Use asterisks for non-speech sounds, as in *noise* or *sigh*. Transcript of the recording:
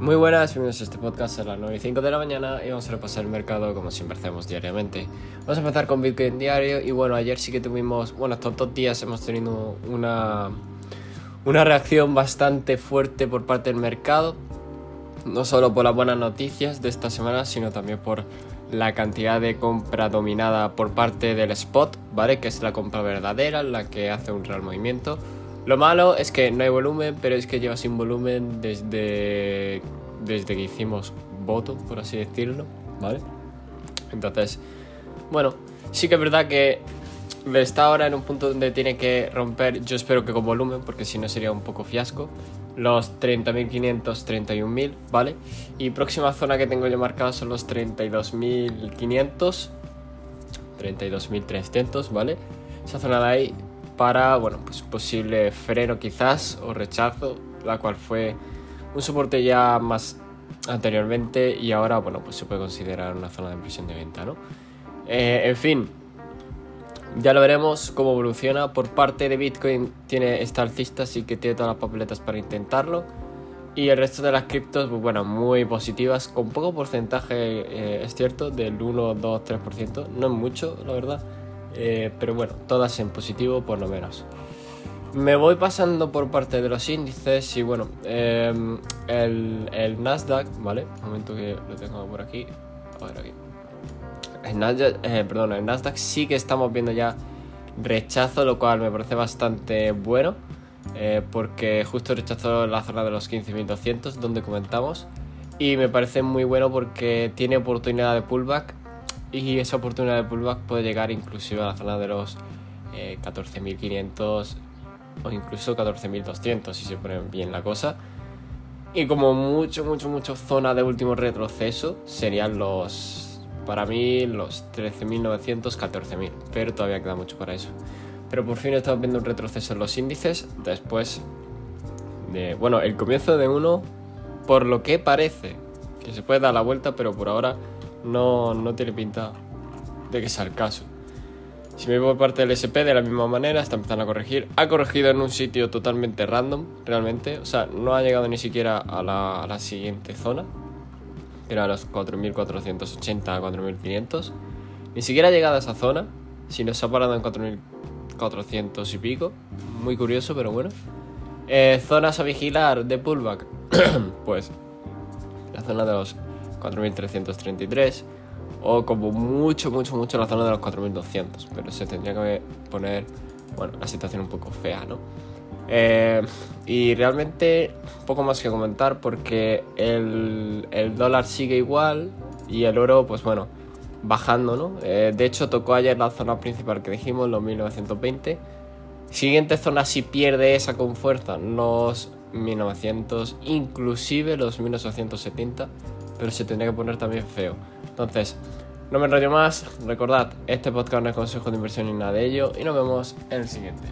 Muy buenas, bienvenidos a este podcast a las 9 y 5 de la mañana y vamos a repasar el mercado como siempre hacemos diariamente. Vamos a empezar con Bitcoin diario y bueno, ayer sí que tuvimos, bueno, estos dos días hemos tenido una, una reacción bastante fuerte por parte del mercado, no solo por las buenas noticias de esta semana, sino también por la cantidad de compra dominada por parte del spot, ¿vale? Que es la compra verdadera, la que hace un real movimiento. Lo malo es que no hay volumen, pero es que lleva sin volumen desde, desde que hicimos voto, por así decirlo, ¿vale? Entonces, bueno, sí que es verdad que está ahora en un punto donde tiene que romper, yo espero que con volumen, porque si no sería un poco fiasco, los 30.500, 31.000, ¿vale? Y próxima zona que tengo yo marcada son los 32.500, 32.300, ¿vale? Esa zona de ahí para, bueno, pues posible freno quizás o rechazo, la cual fue un soporte ya más anteriormente y ahora, bueno, pues se puede considerar una zona de impresión de venta, ¿no? Eh, en fin, ya lo veremos cómo evoluciona. Por parte de Bitcoin tiene esta alcista, así que tiene todas las papeletas para intentarlo. Y el resto de las criptos, pues bueno, muy positivas, con poco porcentaje, eh, es cierto, del 1, 2, 3%. No es mucho, la verdad. Eh, pero bueno, todas en positivo por lo menos. Me voy pasando por parte de los índices y bueno, em, el, Nasdaq, ¿vale? Un momento que lo tengo por aquí. El Nasdaq, eh, perdón, el Nasdaq sí que estamos viendo ya rechazo, lo cual me parece bastante bueno. Eh, porque justo rechazó la zona de los 15.200 donde comentamos. Y me parece muy bueno porque tiene oportunidad de pullback y esa oportunidad de pullback puede llegar inclusive a la zona de los 14.500 eh, o incluso 14.200 si se pone bien la cosa. Y como mucho, mucho, mucho zona de último retroceso serían los, para mí, los 13.900, 14.000. Pero todavía queda mucho para eso. Pero por fin estamos viendo un retroceso en los índices después de, bueno, el comienzo de uno, por lo que parece que se puede dar la vuelta, pero por ahora no, no tiene pinta de que sea el caso. Si me voy por parte del SP de la misma manera, está empezando a corregir. Ha corregido en un sitio totalmente random, realmente. O sea, no ha llegado ni siquiera a la, a siguiente zona. era a los 4.480 4.500. Ni siquiera ha llegado a esa zona, sino se ha parado en 4.400 y pico. Muy curioso, pero bueno. Eh, zonas a vigilar de pullback. *coughs* pues la zona de los 4.333 o como mucho, mucho, mucho la zona de los 4.200, pero se tendría que poner, bueno, la situación un poco fea, ¿no? Eh, y realmente poco más que comentar porque el, el, dólar sigue igual y el oro, pues bueno, bajando, ¿no? Eh, de hecho, tocó ayer la zona principal que dijimos, los 1920. Siguiente zona, si pierde esa con fuerza, los 1900, inclusive los 1870 pero se tendría que poner también feo. Entonces, no me enrollo más. Recordad, este podcast no es consejo de inversión ni nada de ello. Y nos vemos en el siguiente.